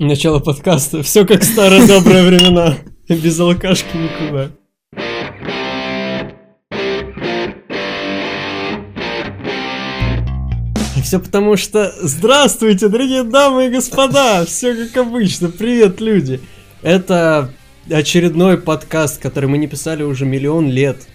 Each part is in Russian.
Начало подкаста. Все как старые добрые времена. Без алкашки никуда. Все потому что... Здравствуйте, дорогие дамы и господа! Все как обычно. Привет, люди! Это очередной подкаст, который мы не писали уже миллион лет.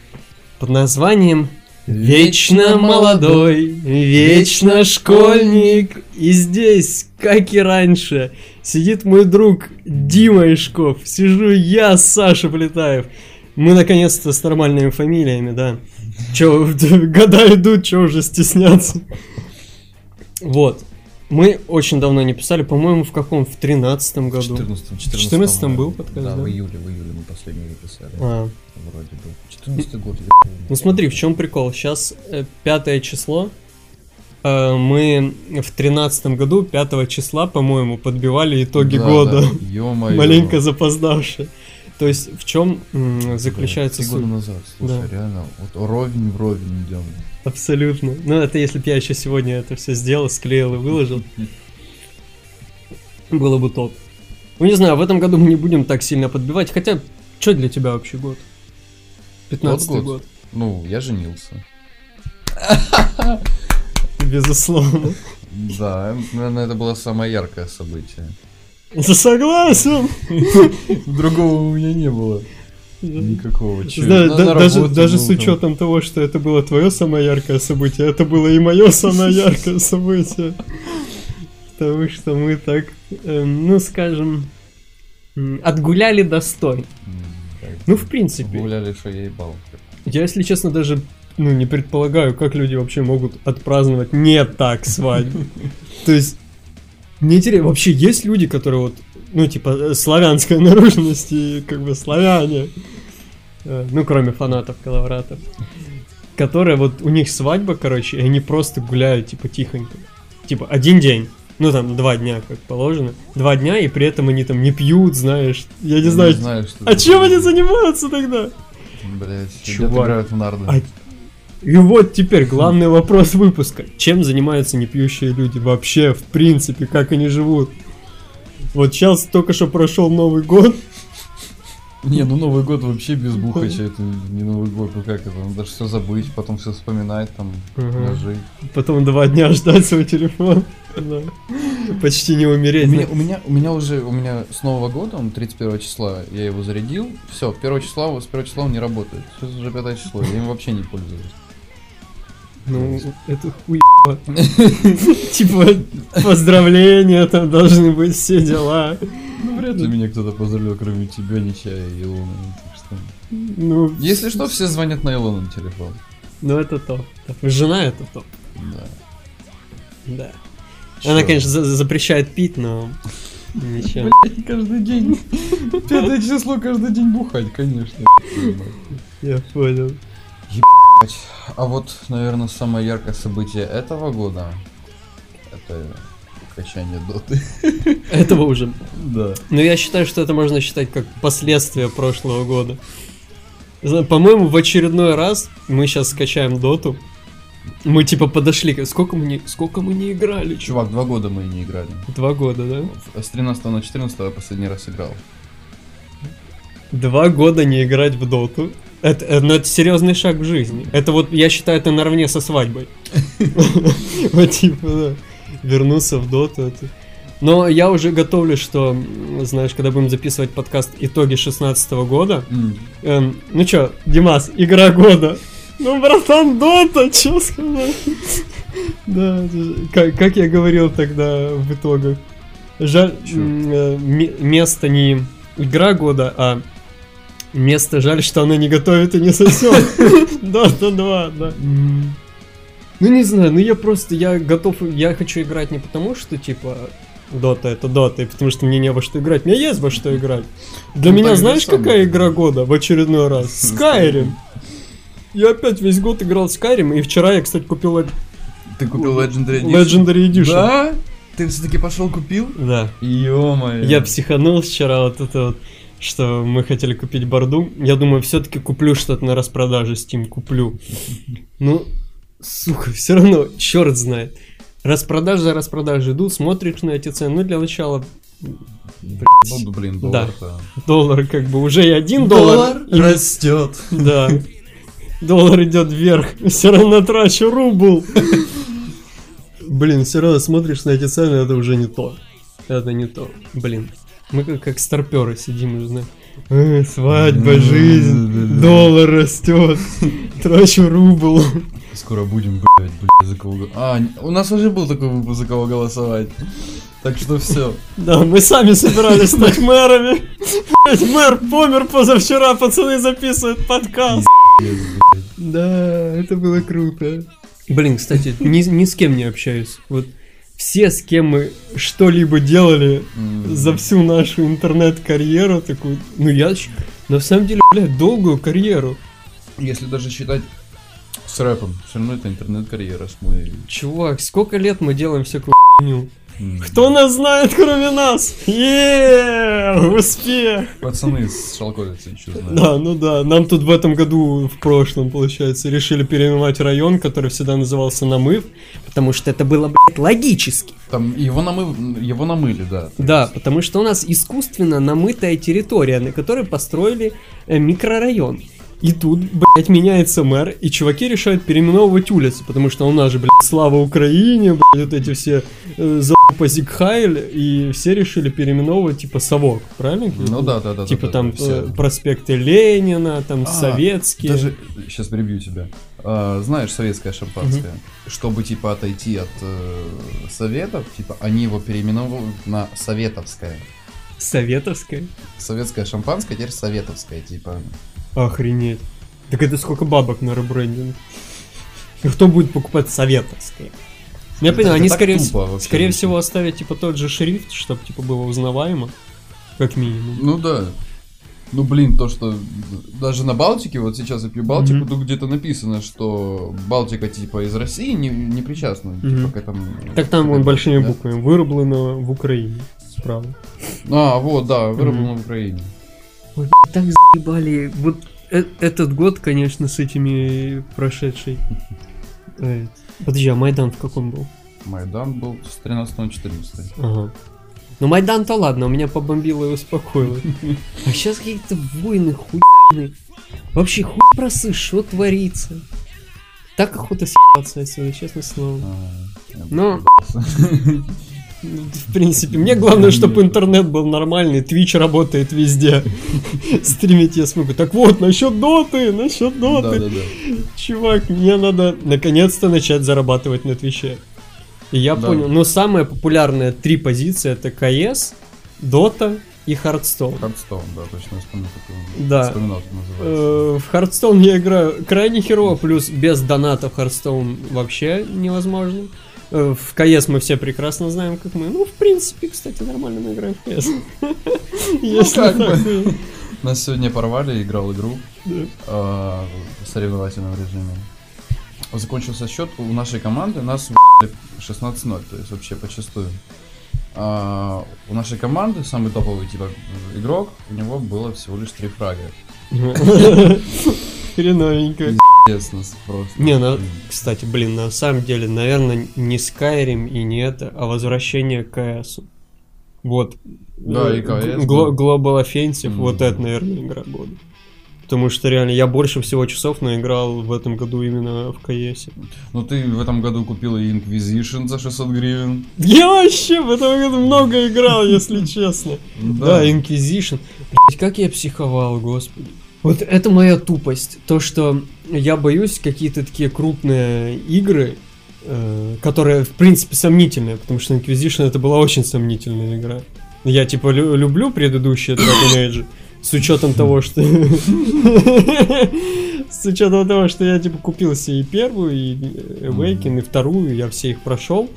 Под названием Вечно молодой, вечно школьник. И здесь, как и раньше, сидит мой друг Дима Ишков. Сижу я, Саша Плетаев. Мы наконец-то с нормальными фамилиями, да. Че, года идут, че уже стесняться. Вот. Мы очень давно не писали, по-моему, в каком? В тринадцатом году. В 14 В 14 был подкаст, да? да? в июле, в июле мы последний выписали. А. Вроде бы. 14 год. Ну смотри, в чем прикол? Сейчас пятое число. Э, Мы в тринадцатом году, 5 числа, по-моему, подбивали итоги Да, года. да. Маленько запоздавшие. То есть в чем заключается года суть? назад, слушай, Да. реально, вот ровень в ровень идем. Абсолютно. Ну, это если бы я еще сегодня это все сделал, склеил и выложил, было бы топ. Ну, не знаю, в этом году мы не будем так сильно подбивать. Хотя, что для тебя вообще год? 15 год. год. Ну, я женился. Безусловно. Да, наверное, это было самое яркое событие. Согласен. Другого у меня не было. Никакого. Да, да- на даже, даже с там. учетом того, что это было твое самое яркое событие, это было и мое самое яркое событие. Потому что мы так, эм, ну скажем, отгуляли достойно. Ну, в принципе, Гуляли, что я ебал. я, если честно, даже ну, не предполагаю, как люди вообще могут отпраздновать не так свадьбу. То есть, мне интересно, вообще есть люди, которые вот, ну, типа, э, славянской наружности, как бы славяне, э, ну, кроме фанатов коловратов, которые вот, у них свадьба, короче, и они просто гуляют, типа, тихонько. Типа, один день. Ну, там, два дня, как положено. Два дня, и при этом они там не пьют, знаешь. Я не знаю, знаю, что а чем они занимаются тогда? Блять, Чувак. в нарды. А- И вот теперь главный вопрос выпуска. Чем занимаются непьющие люди вообще, в принципе, как они живут? Вот сейчас только что прошел Новый год. Не, ну Новый год вообще без бухача, это не Новый год, ну как это, надо же все забыть, потом все вспоминать, там, ножи. Потом два дня ждать свой телефон. Да. Почти не У умереть. меня, у меня, у меня уже, у меня с Нового года, он 31 числа, я его зарядил, все, 1 числа, с 1 числа он не работает, сейчас уже 5 число, я им вообще не пользуюсь. Ну, это хуй. Типа, поздравления, там должны быть все дела. Ну, вряд ли меня кто-то поздравил, кроме тебя, Нечая и Илона, так что... Ну, Если что, все звонят на Илона телефон. ну это топ. Жена это топ. Да. Да. Она, конечно, за- запрещает пить, но ничего. Блядь, каждый день. Пятое число каждый день бухать, конечно. Я понял. А вот, наверное, самое яркое событие этого года это качание доты. Этого уже. Да. Но я считаю, что это можно считать как последствия прошлого года. По-моему, в очередной раз мы сейчас скачаем доту. Мы типа подошли, сколько мы не, сколько мы не играли, чувак? Чувак, два года мы не играли. Два года, да? С 13 на 14 я последний раз играл. Два года не играть в доту. Это, э, ну, это серьезный шаг в жизни. Это вот, я считаю, это наравне со свадьбой. Вот типа, да. Вернуться в доту. это- Но я уже готовлю, что, знаешь, когда будем записывать подкаст итоги 16 года. Эм, ну чё, Димас, игра года. Ну, братан, Дота, чё сказать? Да, это как, как я говорил тогда в итогах. Жаль, э, ме- место не игра года, а место жаль, что она не готовит и не сосет. Дота 2, да. Ну не знаю, ну я просто, я готов, я хочу играть не потому, что типа Дота это Дота, и потому что мне не во что играть. Мне есть во что играть. Для Ну, меня знаешь, какая игра года в очередной раз? Skyrim. Я опять весь год играл в Skyrim, и вчера я, кстати, купил Ты купил Legendary Edition? Legendary Edition. Да? Ты все-таки пошел купил? Да. Ё-моё. Я психанул вчера вот это вот, что мы хотели купить борду. Я думаю, все-таки куплю что-то на распродаже Steam, куплю. Ну, сука, все равно, черт знает. Распродаж за распродажей идут, смотришь на эти цены. Ну, для начала Ну, блин, Да. доллар-то. Доллар как бы уже и один доллар. и- растет. Да. Доллар идет вверх. Все равно трачу рубль. Блин, все равно смотришь на эти цены, это уже не то. Это не то. Блин. Мы как, как старперы сидим и знаем. «Э, свадьба, жизнь, доллар растет, трачу рубль. Скоро будем, блядь, блядь, за кого... го- А, у нас уже был такой выпуск, за кого голосовать. Так что все. Да, мы сами собирались стать мэрами. Блядь, мэр помер позавчера, пацаны записывают подкаст. Да, это было круто. Блин, кстати, ни, ни с кем не общаюсь. Вот все, с кем мы что-либо делали за всю нашу интернет-карьеру, такую, ну я на самом деле, блядь, долгую карьеру. Если даже считать с рэпом, все равно это интернет-карьера с моей. Чувак, сколько лет мы делаем всякую хуйню? Кто нас знает, кроме нас? Еее, успех! Пацаны с Шалковицы еще знают. Да, ну да. Нам тут в этом году, в прошлом, получается, решили переименовать район, который всегда назывался Намыв, потому что это было, блядь, логически. Там его, намы... его намыли, да. Да, потому что у нас искусственно намытая территория, на которой построили э, микрорайон. И тут, блядь, меняется мэр, и чуваки решают переименовывать улицы, потому что у нас же, блядь, слава Украине, блядь, вот эти все э, залупа Зигхайль, и все решили переименовывать, типа, Совок, правильно? Ну да, да, да. Типа да, там да, все. э, проспекты Ленина, там А, советские. Даже, сейчас перебью тебя. А, знаешь, советское шампанское. Чтобы, типа, отойти от э, советов, типа, они его переименовывают на советовское. Советовское? Советское шампанское, теперь советовское, типа. Охренеть. Так это сколько бабок на ребрендинг? И кто будет покупать советовское? Ну, Я Это- это они скорее, тупо скорее всего оставят типа тот же шрифт, чтобы типа было узнаваемо, как минимум. Ну да. Ну блин, то, что даже на Балтике, вот сейчас я пью Балтику, Мгм. тут где-то написано, что Балтика типа из России не, не причастна Мгм. типа, к этому. Так там вон большими да? буквами выработано в Украине. Справа. А, вот, да, выработано в Украине. Ой, так заебали. Вот э- этот год, конечно, с этими прошедший. Э, Подожди, а Майдан в каком был? Майдан был с 13 на 14. Ага. Ну Майдан-то ладно, у меня побомбило и успокоило. А сейчас какие-то войны хуйные. Вообще хуй просышь, что творится. Так охота съебаться отсюда, честно слово. А, Но- В принципе, мне главное, чтобы интернет был нормальный, Twitch работает везде. Стримить я смогу. Так вот, насчет доты, насчет доты. Да-да-да. Чувак, мне надо наконец-то начать зарабатывать на Твиче. И я Да. понял, но самые популярные три позиции это КС, Dota и Hearthstone. Hearthstone, да, точно вспомнил такое. Да. Вспоминал, как называется. Э, В Hearthstone я играю крайне херово, плюс без доната в Hearthstone вообще невозможно. Э, В КС мы все прекрасно знаем, как мы. Ну, в принципе, кстати, нормально мы играем в КС. Если как бы. Нас сегодня порвали, играл игру э, в соревновательном режиме. Закончился счет у нашей команды, нас в***ли 16-0, то есть вообще почастую. А, у нашей команды самый топовый типа игрок, у него было всего лишь три фрага. Хреновенько. Честно, просто. Не, ну, кстати, блин, на самом деле, наверное, не Skyrim и не это, а возвращение к КС. Вот. Да, Э, и CS, Glo- да. Global Offensive, вот это, наверное, игра года. Потому что реально я больше всего часов наиграл в этом году именно в КС. Ну ты в этом году купил и Inquisition за 600 гривен. Я вообще в этом году много играл, если честно. Да, Inquisition. Блять, как я психовал, господи. Вот это моя тупость. То, что я боюсь какие-то такие крупные игры, э, которые, в принципе, сомнительные, потому что Inquisition это была очень сомнительная игра. Я, типа, лю- люблю предыдущие Dragon Age, с учетом того, что... С учетом того, что я, типа, купил себе и первую, и Awaken, и вторую, я все их прошел.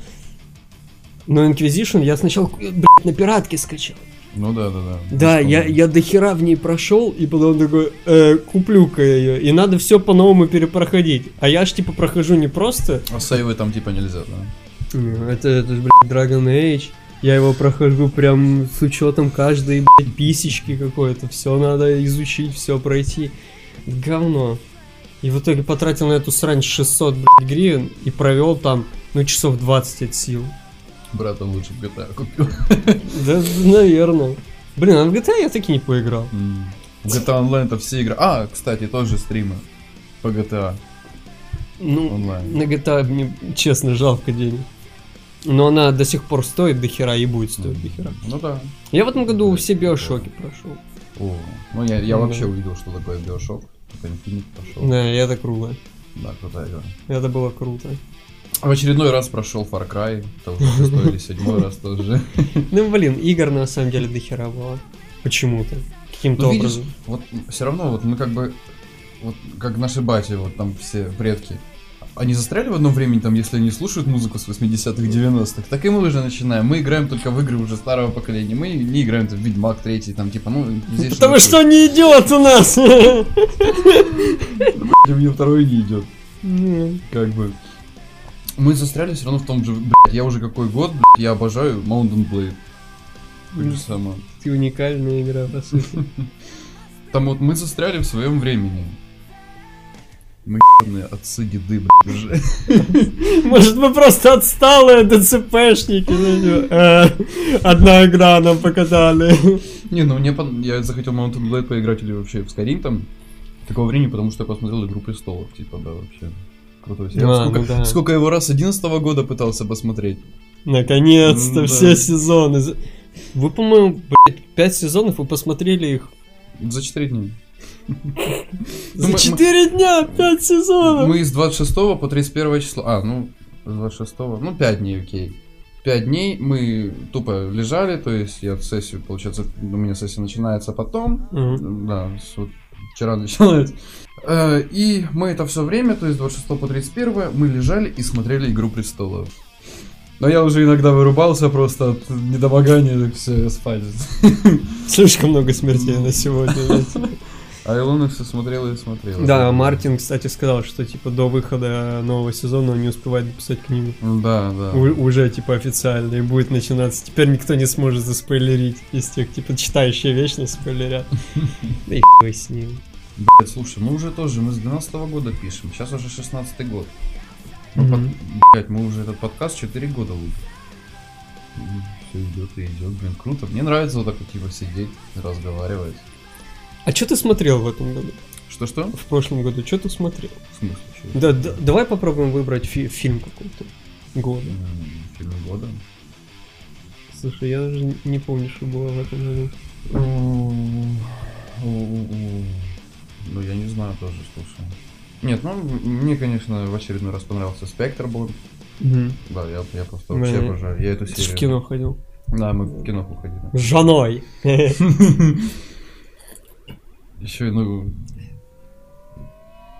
Но Inquisition я сначала, блядь, на пиратке скачал. Ну да, да, да. Да, я, я до хера в ней прошел, и потом такой, э, куплю-ка я ее. И надо все по-новому перепроходить. А я ж типа прохожу не просто. А сейвы там типа нельзя, да? Ну, Это, это ж, блядь, Dragon Age. Я его прохожу прям с учетом каждой, блядь, писечки какой-то. Все надо изучить, все пройти. Говно. И в итоге потратил на эту срань 600, блядь, гривен и провел там, ну, часов 20 от сил. Братом лучше в GTA купил. Да, наверное. Блин, а в GTA я таки не поиграл. М. В GTA Online это все игры. А, кстати, тоже стримы по GTA Ну, онлайн. на GTA мне, честно, жалко денег. Но она до сих пор стоит до хера и будет стоить до хера. Ну да. Я в этом году все биошоки прошел. О, ну я, я Ну вообще да. увидел, что такое Bioshock. Только Infinite пошел. Да, это круто. Да, крутая игра. Это было круто. В очередной раз прошел Far Cry. Это уже шестой или седьмой раз тоже. Ну, блин, игр на самом деле до хера было. Почему-то. Каким-то Ну, видишь, образом. вот все равно вот мы как бы, вот как наши бати, вот там все предки, они застряли в одном времени, там, если они слушают музыку с 80-х, 90-х, так и мы уже начинаем. Мы играем только в игры уже старого поколения. Мы не играем там, Ведьмак 3, там, типа, ну, здесь Потому что не идет у нас. мне второй не идет. Как бы. Мы застряли все равно в том же, блядь, я уже какой год, блядь, я обожаю Mountain Blade. Же самое. Ты уникальная игра, по сути. Там вот мы застряли в своем времени. Мы ебаные отцы деды, блядь, уже. Может, мы просто отсталые ДЦПшники. ну, э, Одна игра нам покатали. Не, ну мне я захотел Mountain Blade поиграть или вообще в Skyrim там такого времени, потому что я посмотрел Игру Престолов, типа, да, вообще. Крутой сериал. А, сколько, ну да. сколько его раз 11 года пытался посмотреть. Наконец-то М, все да. сезоны. Вы, по-моему, блядь, пять сезонов, вы посмотрели их За 4 дня. за мы- 4 дня, 5 сезонов. Мы с 26 по 31 число. А, ну, с 26, ну, 5 дней, окей. 5 дней мы тупо лежали, то есть я сессию, получается, у меня сессия начинается потом. Да, вчера началось. Э, И мы это все время, то есть 26 по 31, мы лежали и смотрели Игру Престолов. Но я уже иногда вырубался просто от недомогания, все, спать. Слишком много смертей на сегодня. А Илона все смотрела и смотрела. Да, Мартин, кстати, сказал, что типа до выхода нового сезона он не успевает написать книгу. Да, да. У- уже типа официально и будет начинаться. Теперь никто не сможет заспойлерить из тех, типа, читающие вечно спойлерят. Да и хуй с ним. Блядь, слушай, мы уже тоже, мы с 12 года пишем, сейчас уже 16 год. Мы Мгм. под- блядь, мы уже этот подкаст 4 года выпустим. Все идет и идет, блин, круто. Мне нравится вот так вот типа сидеть, разговаривать. А что ты смотрел в этом году? Что-что? В прошлом году? Что ты смотрел? В смысле, чё? Да, да, давай попробуем выбрать фи- фильм какой-то года. Фильм года. Слушай, я даже не помню, что было в этом году. Ну, я не знаю тоже, слушай. Нет, ну, мне, конечно, в очередной раз понравился Спектр был. Да, я, я просто вообще Да. обожаю. Я эту Ты серию... в кино ходил. Да, мы в кино уходили. С женой. Еще, ну,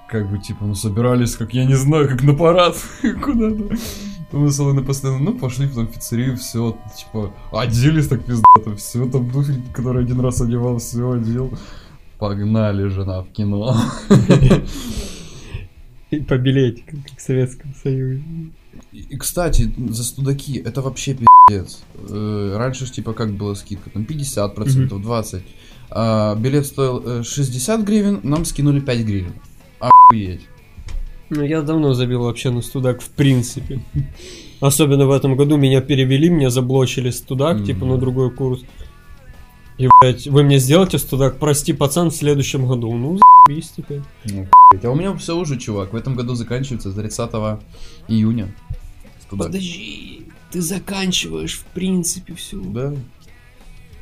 как бы, типа, ну, собирались, как, я не знаю, как на парад куда-то. Мы с Аланой постоянно, ну, пошли потом в пиццерию, все, типа, оделись так пиздато, все, там туфельки, которые один раз одевал, все одел. Погнали, жена, в кино. И по билетикам, как в Советском Союзе. И, кстати, за студаки, это вообще пиздец. Э, Раньше ж, типа, как была скидка, там 50%, 20%. А билет стоил э, 60 гривен, нам скинули 5 гривен. Охуеть. Ну, я давно забил вообще на студак в принципе. Особенно в этом году меня перевели, меня заблочили студак, типа на другой курс. И, блядь, вы мне сделаете студак, прости, пацан, в следующем году. Ну, заебись теперь. Ну. А у меня все уже, чувак. В этом году заканчивается 30 июня. Студак. Подожди, ты заканчиваешь в принципе все. Да.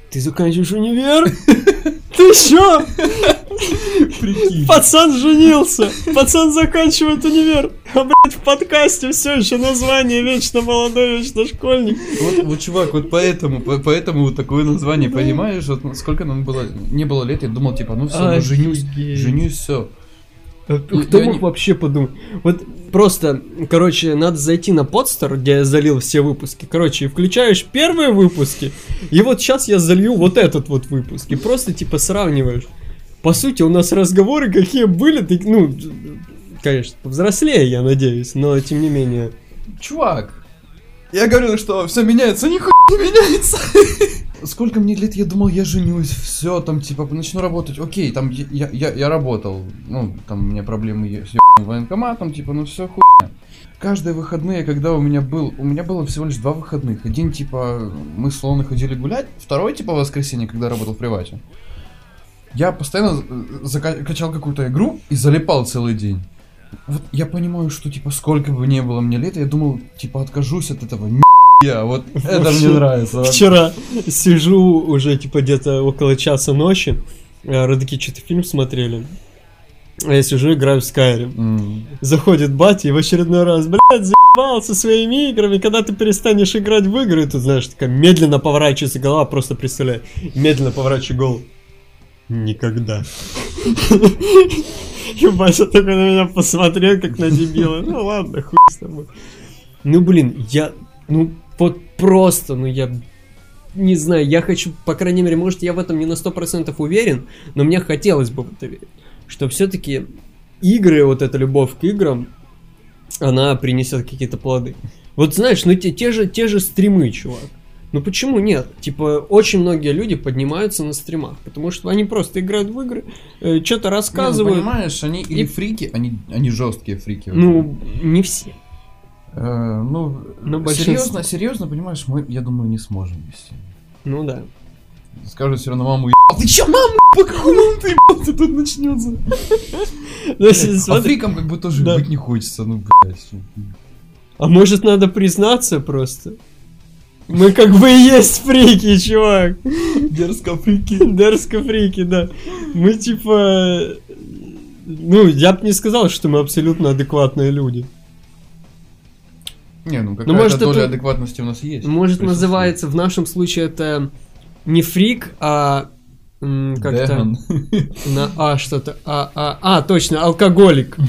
Ты заканчиваешь универ? Ты чё? Прикинь. Пацан женился, пацан заканчивает универ, подкасте все еще название вечно молодой, вечно школьник. Вот, вот, чувак, вот поэтому, по- поэтому вот такое название, понимаешь? Вот сколько нам было, не было лет, я думал, типа, ну все, ну женюсь, Офигеть. женюсь, все. А Кто мог они- вообще подумать? Вот просто, короче, надо зайти на подстер, где я залил все выпуски. Короче, включаешь первые выпуски, и вот сейчас я залью вот этот вот выпуск. И просто типа сравниваешь. По сути, у нас разговоры какие были, так, ну, конечно, повзрослее, я надеюсь, но тем не менее. Чувак, я говорил, что все меняется, нихуя не меняется. сколько мне лет, я думал, я женюсь, все, там, типа, начну работать. Окей, там, я, я, я работал, ну, там, у меня проблемы есть с ебаным военкоматом, типа, ну, все хуйня. Каждые выходные, когда у меня был, у меня было всего лишь два выходных. Один, типа, мы с Лоной ходили гулять, второй, типа, воскресенье, когда работал в привате. Я постоянно закачал какую-то игру и залипал целый день. Вот я понимаю, что, типа, сколько бы не было мне лет, я думал, типа, откажусь от этого, я, вот это мне нравится. Вчера сижу уже, типа, где-то около часа ночи, э, родаки что-то фильм смотрели, а я сижу, играю в Skyrim. Mm. Заходит батя и в очередной раз, блядь, заебал со своими играми, когда ты перестанешь играть в игры, и тут, знаешь, такая медленно поворачивается голова, просто представляю, медленно поворачиваю голову. Никогда. Батя такой на меня посмотрел, как на дебила. Ну ладно, хуй с тобой. Ну блин, я, ну вот просто, ну я не знаю, я хочу, по крайней мере, может, я в этом не на 100% уверен, но мне хотелось бы в это верить, что все-таки игры, вот эта любовь к играм, она принесет какие-то плоды. Вот знаешь, ну те, те, же, те же стримы, чувак. Ну почему нет? Типа, очень многие люди поднимаются на стримах, потому что они просто играют в игры, э, что-то рассказывают. Не, ну, понимаешь, они и... или фрики, они, они жесткие фрики. Ну, не все. Э, ну, Но серьезно, серьезно, понимаешь, мы, я думаю, не сможем вести. Ну да. Скажут все равно маму ебал. Ты че, маму? По какому ты ебался тут начнется? А фрикам как бы тоже быть не хочется, ну, блядь. А может надо признаться просто? Мы как бы и есть фрики, чувак. Дерзко фрики. Дерзко фрики, да. Мы типа... Ну, я бы не сказал, что мы абсолютно адекватные люди. Не, ну какая-то ну, может, доля это, адекватности у нас есть. Может называется, в нашем случае это не фрик, а как-то на А что-то. А, а, а, точно, алкоголик.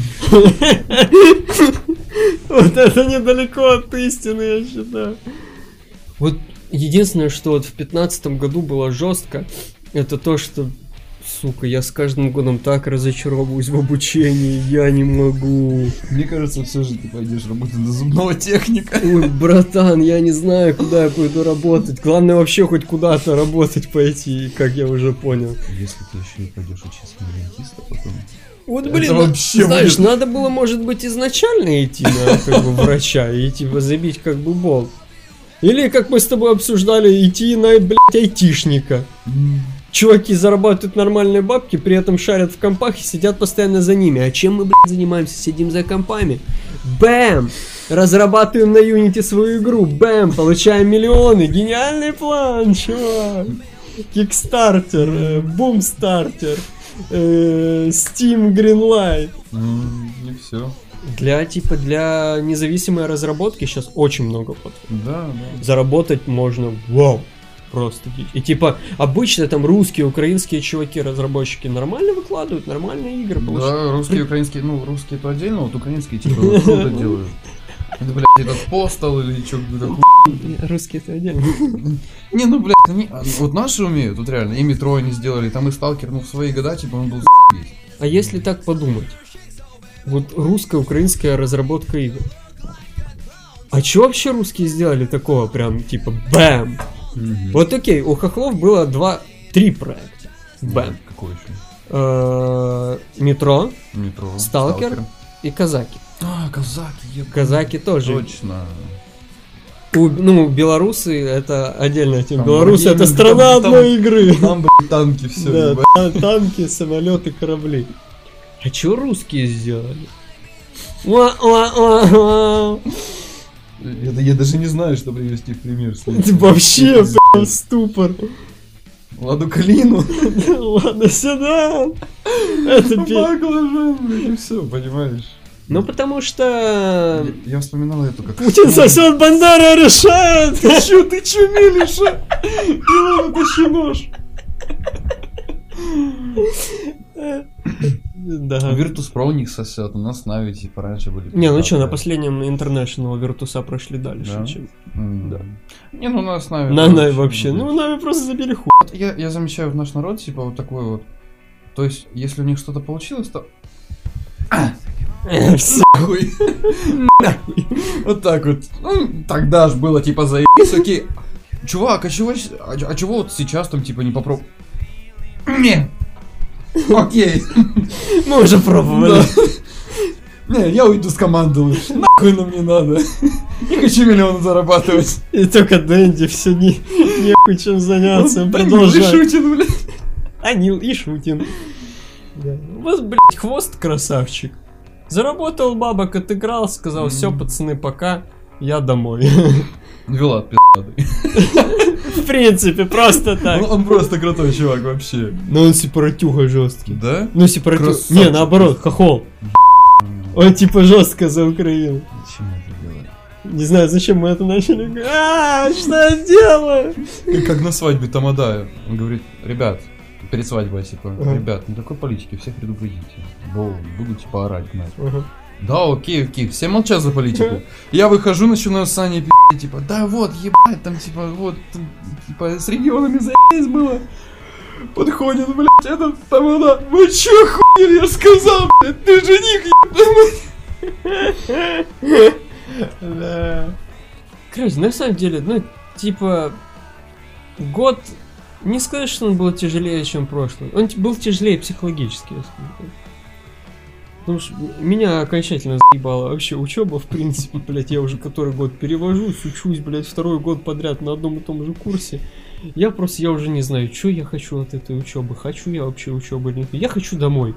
Вот это недалеко от истины, я считаю. Вот единственное, что вот в пятнадцатом году было жестко, это то, что сука, я с каждым годом так разочаровываюсь в обучении, я не могу. Мне кажется, все же ты пойдешь работать на зубного техника. Ой, братан, я не знаю, куда я пойду работать. Главное вообще хоть куда-то работать пойти, как я уже понял. Если ты еще и пойдешь учиться на дентиста потом... Вот, блин, ну, вообще знаешь, будет... надо было, может быть, изначально идти на как бы, врача и типа забить как бы болт. Или, как мы с тобой обсуждали, идти на, блядь, айтишника. Чуваки зарабатывают нормальные бабки, при этом шарят в компах и сидят постоянно за ними. А чем мы, блядь, занимаемся? Сидим за компами. Бэм! Разрабатываем на Unity свою игру. Бэм! Получаем миллионы. Гениальный план, чувак. Кикстартер, э, Бумстартер, э, Steam Greenlight. Mm, все. Для типа для независимой разработки сейчас очень много платформ. Да, да. Заработать можно, вау, просто. И типа обычно там русские, украинские чуваки, разработчики нормально выкладывают, нормальные игры получают. Да, русские, украинские, ну русские то отдельно, вот украинские типа круто делают. Это, блядь, этот постал или что то Русские это отдельно. Не, ну, блядь, они, вот наши умеют, вот реально, и метро они сделали, там и сталкер, ну, в свои года, типа, он был А если так подумать, вот русская, украинская разработка игр. А что вообще русские сделали такого прям типа бэм? Mm-hmm. Вот окей, у Хохлов было два, три проекта. Бэм. Какой еще? Э, метро, Метро, Сталкер и Казаки. А, казаки, Казаки тоже. Точно. У, ну, белорусы это отдельная тема. Белорусы это страна там, одной игры. Там, блядь, танки, все. Да, танки, самолеты, корабли. А чё русские сделали? Это я даже не знаю, что привести в пример. Ты вообще прям ступор. Ладу Калину. Ладно, сюда. Это и все, понимаешь. Ну, потому что... Я, я вспоминал эту как... Путин сосет Бандера решает! Ты чё, ты чё, Милиша? Илона, тащи нож. Да. Virtus Pro у них сосет, у нас Нави типа раньше были. Не, ну что, на последнем International Virtus прошли дальше, да? чем... Mm. Да. Не, ну у нас Нави... На Нави вообще, ну Нави просто забили хуй. Я, я замечаю в наш народ, типа, вот такой вот... То есть, если у них что-то получилось, то... Нахуй. Нахуй. Вот так вот. Ну, тогда ж было типа заебись, окей. чувак, а чего, а, а чего вот сейчас там типа не попробовал? Не. Окей. Мы уже пробовали. Не, я уйду с команды лучше. Нахуй нам не надо. Не хочу миллион зарабатывать. И только Дэнди все не, не чем заняться. Да, Продолжай. Шутин, блядь. Анил и Шутин. Да. У вас, блядь, хвост красавчик. Заработал бабок, отыграл, сказал, все, пацаны, пока, я домой. Вилат, пи***ый. В принципе, просто так. Он, он просто крутой чувак вообще. Но он сепаратюга жесткий. Да? Ну, сепаратюга. Не, наоборот, хохол. Он типа жестко за Украину. Зачем это делать? Не знаю, зачем мы это начали. А, что я делаю? Как, как на свадьбе Тамадая. Он говорит, ребят, перед свадьбой, типа, Ага. ребят, никакой политики, всех предупредите. Бо буду, типа, орать. Ага. Да, окей, окей, все молчат за политику. Я выхожу, начинаю с Саней пи***, типа, да вот, ебать, там, типа, вот, там, типа, с регионами заебись было. Подходит, блядь, этот там она, вы чё хуйня, я сказал, блядь, ты жених, Да. Короче, на самом деле, ну, типа, год, не сказать, что он был тяжелее, чем прошлый. Он был тяжелее психологически, я скажу что меня окончательно заебала вообще учеба, в принципе, блядь, я уже который год перевожусь, учусь, блядь, второй год подряд на одном и том же курсе. Я просто, я уже не знаю, что я хочу от этой учебы, хочу я вообще учебы или нет. Я хочу домой.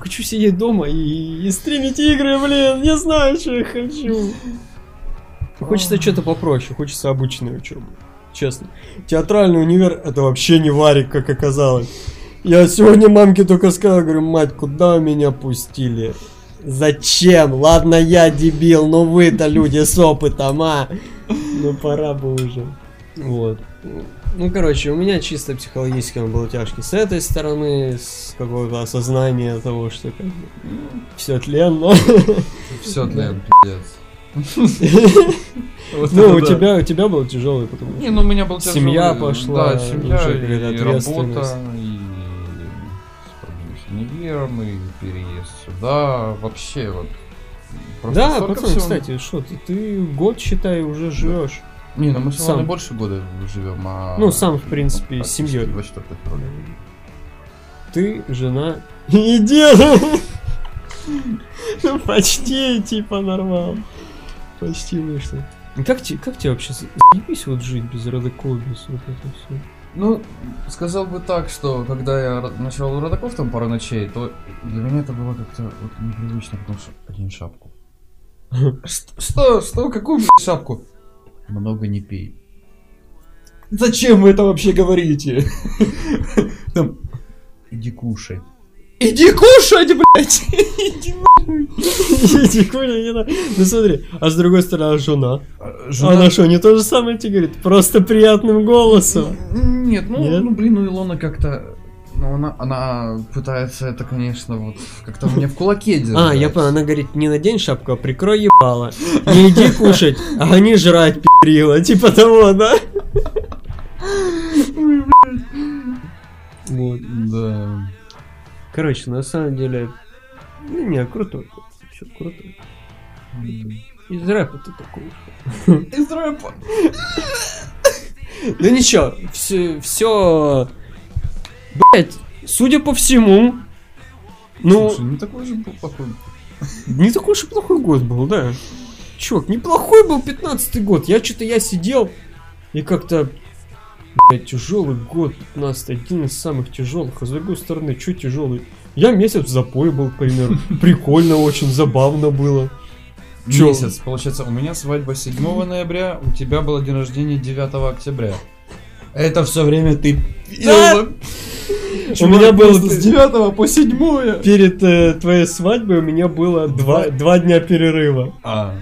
Хочу сидеть дома и, и стримить игры, блин, не знаю, что я хочу. Хочется что-то попроще, хочется обычной учебы. Честно. Театральный универ это вообще не варик, как оказалось. Я сегодня мамке только сказал, говорю, мать, куда меня пустили? Зачем? Ладно, я дебил, но вы-то люди с опытом, а? Ну пора бы уже. Вот. Ну, короче, у меня чисто психологически он был тяжкий с этой стороны, с какого-то осознания того, что как бы, все тленно. Все, Да. блин, пиздец. Вот Ну, у да. тебя, у тебя был тяжелый, потому что... Не, ну у меня был Семья тяжелый, пошла, Да, семья, и работа, и с универом, и переезд сюда, вообще вот. Да, пацан, всего. кстати, что ты, ты год, считай, уже живешь. Не, ну мы сам. больше года живем, а... Ну, сам, в принципе, с семьей. 24 февраля. Ты, жена и дед. Ну, почти, типа, нормал. Почти вышло. Как тебе, как тебе вообще за- заебись вот жить без родоков, без вот это все? Ну, сказал бы так, что когда я ночевал у родаков там пару ночей, то для меня это было как-то вот непривычно, потому что одень шапку. Что, что, какую шапку? Много не пей. Зачем вы это вообще говорите? Там, иди кушай. Иди кушать, блядь! Иди Иди, Коля, не надо. Ну смотри, а с другой стороны, а жена? на- А Жена- Она что, не то же самое тебе говорит? Просто приятным голосом. Нет, ну, Нет? ну блин, ну Илона как-то... Ну, она, она пытается это, конечно, вот как-то у меня в кулаке держать. А, я понял, она говорит, не надень шапку, а прикрой ебало. Не иди кушать, а не жрать, пи***рила. Типа того, да? Вот. Да. Короче, на самом деле... Ну, не, крутой. Все крутой. Из рэпа ты такой. Из рэпа. Да ничего, все, все... Блять, судя по всему... Ну, Слушай, не такой же был плохой. не такой и плохой год был, да. Чувак, неплохой был 15-й год. Я что-то я сидел и как-то... Блять, тяжелый год, 15 один из самых тяжелых. А с другой стороны, что тяжелый? Я месяц в запое был, к примеру. Прикольно очень, забавно было. Чё? Месяц, получается, у меня свадьба 7 ноября, у тебя было день рождения 9 октября. Это все время ты пил. У меня было с 9 по 7. Перед э, твоей свадьбой у меня было два, два дня перерыва. А.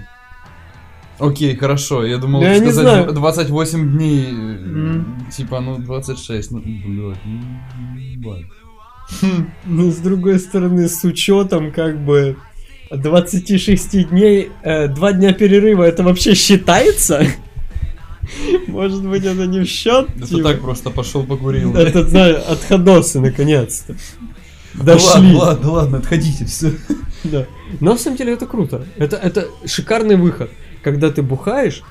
Окей, хорошо. Я думал я не сказать знаю. 28 дней. Мгм. Типа, ну, 26. Ну, блядь, ну, ебать. Ну, с другой стороны, с учетом как бы 26 дней, э, два дня перерыва, это вообще считается? Может быть, это не в счет? Это типа? так просто пошел покурил. Это, знаю, отходосы, наконец-то. Да Дошли. ладно, ладно, ладно, отходите, все. Да. Но на самом деле это круто. Это, это шикарный выход. Когда ты бухаешь,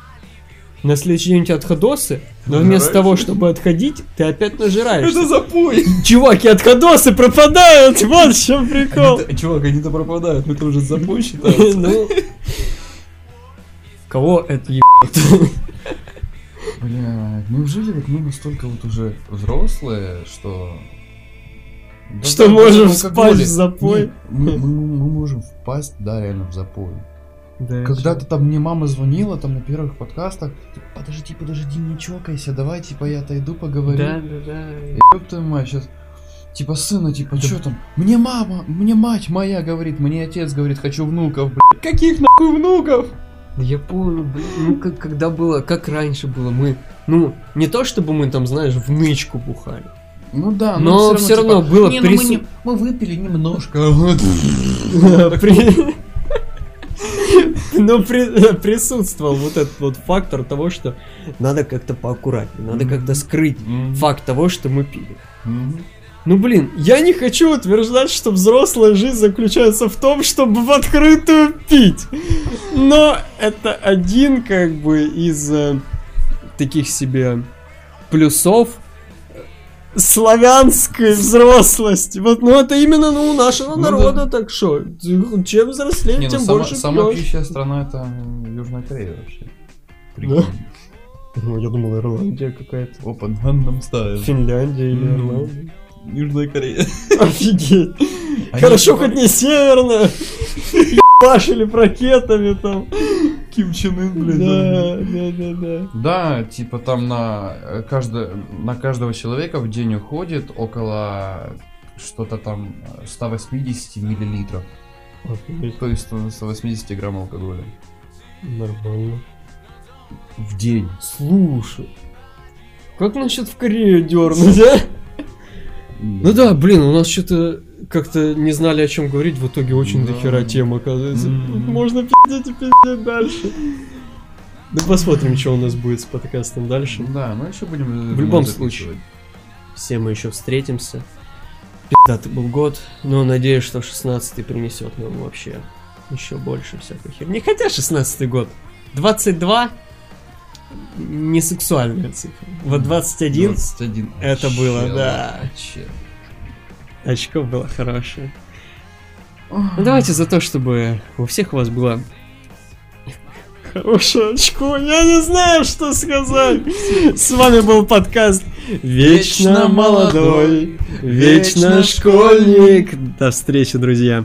на следующий день у тебя отходосы, но вместо того, чтобы отходить, ты опять нажираешься. запой! Чуваки, отходосы пропадают! Вот в чем прикол! Они-то- Чувак, они-то пропадают, но это уже запой считается. Ну, Кого это ебет? Бля, неужели вот мы настолько вот уже взрослые, что... Да Что да, можем даже впасть в запой? Нет, мы, мы- мы можем впасть, да, реально в запой. Да, Когда-то там мне мама звонила, там на первых подкастах, типа, подожди, подожди, не чокайся, давай, типа, я отойду, поговорю. Да, да, да. Ёб твою мать, сейчас, типа, сына, типа, что там? Мне мама, мне мать моя говорит, мне отец говорит, хочу внуков, блядь. Каких нахуй внуков? Да Я помню, блин, ну как, когда было, как раньше было, мы, ну, не то чтобы мы там, знаешь, в нычку бухали. Ну да, Но всё равно было не, ну мы, прису- не- мы выпили немножко. Но при- присутствовал вот этот вот фактор того, что надо как-то поаккуратнее, надо как-то скрыть Мгм. факт того, что мы пили. Мгм. Ну блин, я не хочу утверждать, что взрослая жизнь заключается в том, чтобы в открытую пить. Но это один как бы из э, таких себе плюсов славянской взрослости. Вот, ну это именно ну, у нашего Ну народа, так что, чем взрослее, Не, ну тем сама- больше Самая пьёшь. пьющая страна это Южная Корея вообще. Да? Ну, я думал, Ирландия какая-то. Опа, Gangnam Style. Финляндия или Ну. Ирландия. Южная Корея. Офигеть. Они Хорошо, хоть не северная. Ебашили ракетами там. Ким Чен Ын, блядь. Да, да, да, да. Да, типа там на, каждое, на каждого человека в день уходит около что-то там э, 180 миллилитров. Офигеть, То есть э, 180 грамм алкоголя. Нормально. В день. Слушай. Как насчет в Корею дернуть, а? Ну да, блин, у нас что-то как-то не знали о чем говорить, в итоге очень Да. дохера тем оказывается. Тут Можно пиздеть и пиздеть дальше. Да посмотрим, что у нас будет с подкастом дальше. Да, ну еще будем... В думаю, любом случае. Все мы еще встретимся. Пиздатый был год, но надеюсь, что 16 принесет нам вообще еще больше всякой херни. Хотя 16 год. 22 не сексуальная цифра. Вот 21 21. это было, да. вообще. Очков было хорошее. Ну давайте за то, чтобы у всех у вас было хорошее очко. Я не знаю, что сказать. С вами был подкаст Вечно молодой, вечно школьник. До встречи, друзья.